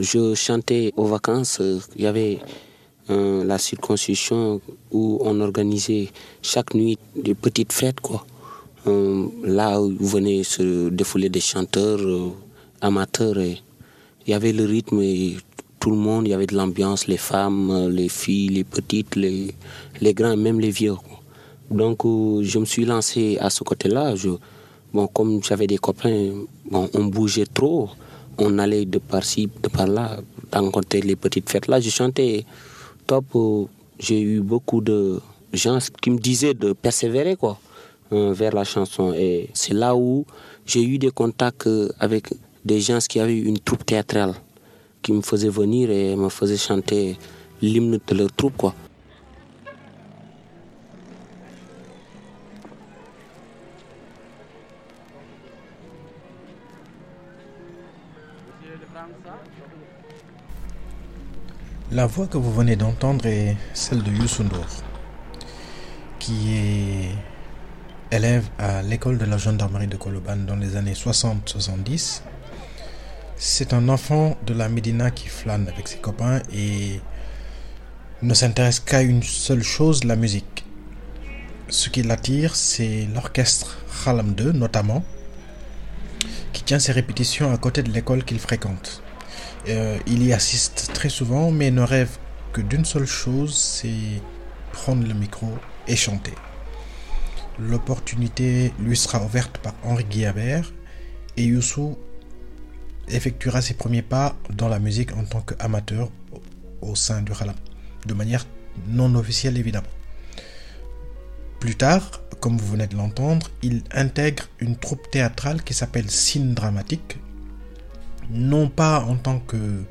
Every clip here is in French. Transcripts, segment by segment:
je chantais aux vacances. Il y avait euh, la circoncision où on organisait chaque nuit des petites fêtes. Quoi. Euh, là où venaient se défouler des chanteurs euh, amateurs. Il y avait le rythme et tout le monde, il y avait de l'ambiance, les femmes, les filles, les petites, les, les grands, même les vieux. Donc je me suis lancé à ce côté-là. Bon, comme j'avais des copains, bon, on bougeait trop. On allait de par-ci, de par-là, rencontrer les petites fêtes. Là, je chantais top. J'ai eu beaucoup de gens qui me disaient de persévérer quoi, euh, vers la chanson. Et c'est là où j'ai eu des contacts avec des gens qui avaient une troupe théâtrale qui me faisaient venir et me faisaient chanter l'hymne de leur troupe. La voix que vous venez d'entendre est celle de Youssou qui est élève à l'école de la gendarmerie de Koloban dans les années 60-70. C'est un enfant de la Médina qui flâne avec ses copains et ne s'intéresse qu'à une seule chose, la musique. Ce qui l'attire, c'est l'orchestre Khalam 2 notamment, qui tient ses répétitions à côté de l'école qu'il fréquente. Euh, il y assiste très souvent, mais ne rêve que d'une seule chose, c'est prendre le micro et chanter. L'opportunité lui sera ouverte par Henri Guillabert et Youssou effectuera ses premiers pas dans la musique en tant qu'amateur au sein du Khalam, de manière non officielle évidemment. Plus tard, comme vous venez de l'entendre, il intègre une troupe théâtrale qui s'appelle Cine Dramatique, non pas en tant que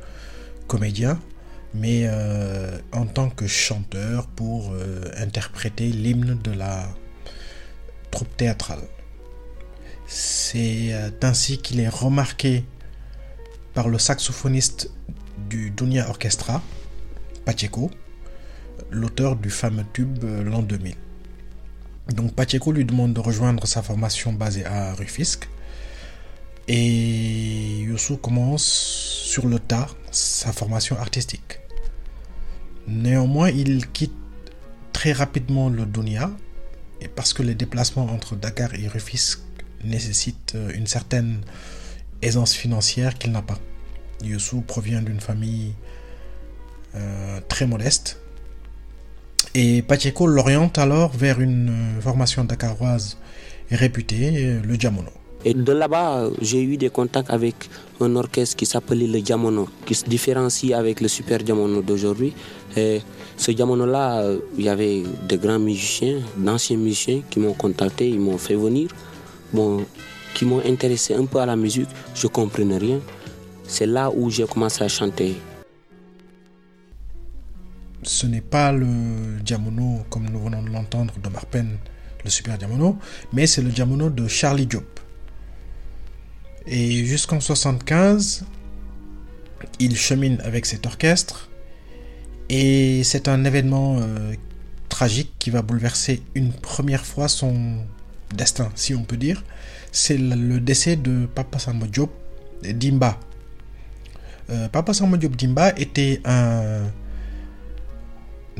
comédien, mais euh, en tant que chanteur pour euh, interpréter l'hymne de la troupe théâtrale. C'est euh, ainsi qu'il est remarqué par le saxophoniste du Dunia Orchestra, Pacheco, l'auteur du fameux tube l'an 2000. Donc Pacheco lui demande de rejoindre sa formation basée à Rufisque et Youssou commence sur le tas sa formation artistique. Néanmoins, il quitte très rapidement le Dunia et parce que les déplacements entre Dakar et Rufisque nécessitent une certaine aisance financière qu'il n'a pas. Youssou provient d'une famille euh, très modeste et Pacheco l'oriente alors vers une formation dakaroise réputée, le Diamono. Et de là-bas, j'ai eu des contacts avec un orchestre qui s'appelait le Diamono, qui se différencie avec le Super Diamono d'aujourd'hui. Et ce Diamono-là, il y avait de grands musiciens, d'anciens musiciens qui m'ont contacté, ils m'ont fait venir, bon, qui m'ont intéressé un peu à la musique. Je ne comprenais rien. C'est là où j'ai commencé à chanter. Ce n'est pas le Diamono comme nous venons de l'entendre de Marpen, le Super Diamono, mais c'est le Diamono de Charlie Diop. Et jusqu'en 75, il chemine avec cet orchestre. Et c'est un événement euh, tragique qui va bouleverser une première fois son destin, si on peut dire. C'est le décès de Papa Samba Diop Dimba. Euh, Papa Samba Diop Dimba était un, un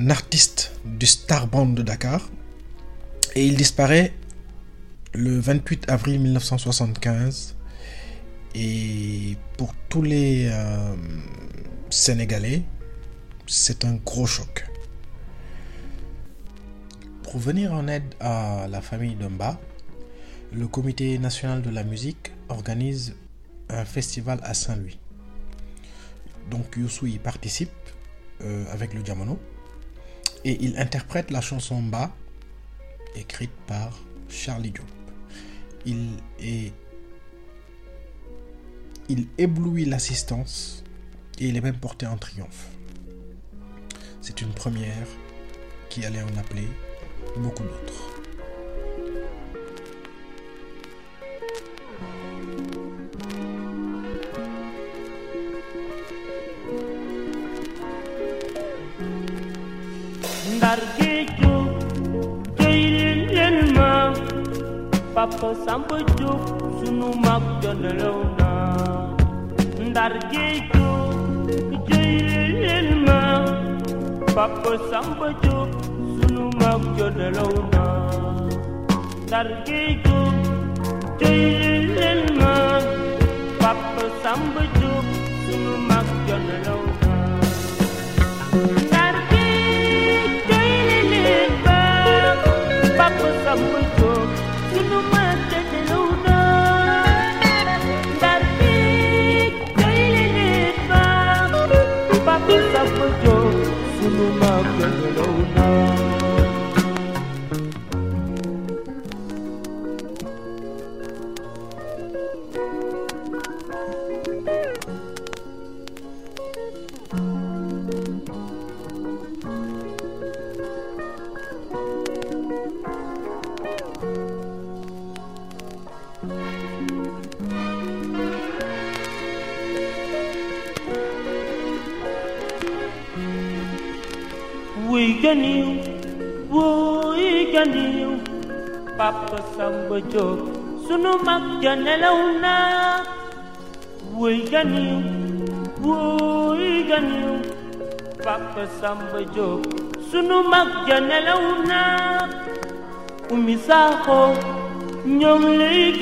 artiste du Star Band de Dakar. Et il disparaît le 28 avril 1975 et pour tous les euh, Sénégalais, c'est un gros choc. Pour venir en aide à la famille Dumba, le Comité national de la musique organise un festival à Saint-Louis. Donc Youssou y participe euh, avec le Diamono et il interprète la chanson Ba écrite par Charlie Diop. Il est il éblouit l'assistance et il est même porté en triomphe. C'est une première qui allait en appeler beaucoup d'autres. Sargejo Jëyleen leen ma Papa Samba Diop sunu mag jonalew na Ndar Géejo ma Papa Samba Diop sunu mag jonalew na Ndar Géejo ma Papa Samba Diop sunu mag Papa Samba Ikeniu, woo Ikeniu, Papa Samba Diop sunu mak ja nelaw naa woo Ikeniu, woo Papa Samba Diop sunu mak ja nelaw naa Oumy Sakho ñoo ngi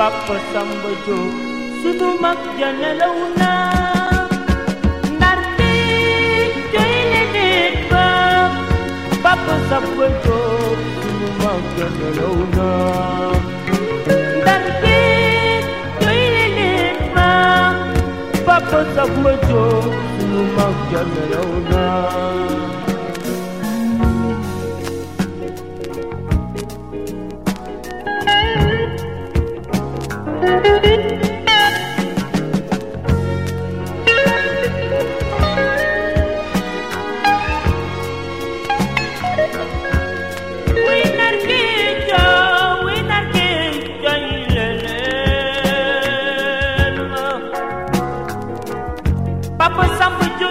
Papa Samba Diop sunu mak ja nelaw le nit ba papa samba jóg sunu mag ja nelaw na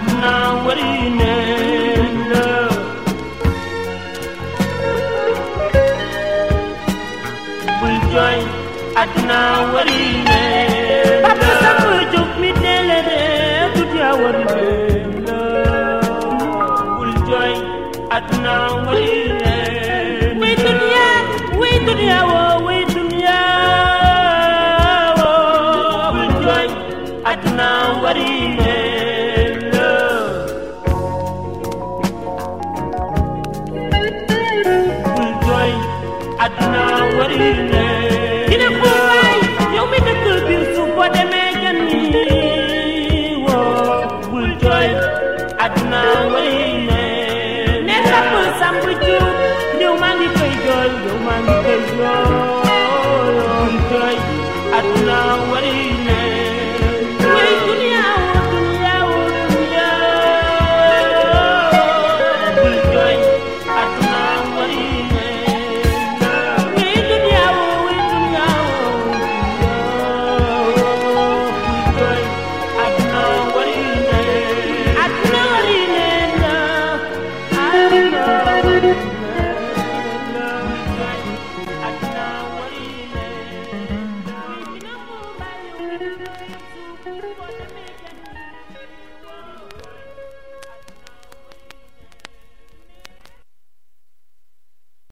adna warine Bul joy adna warine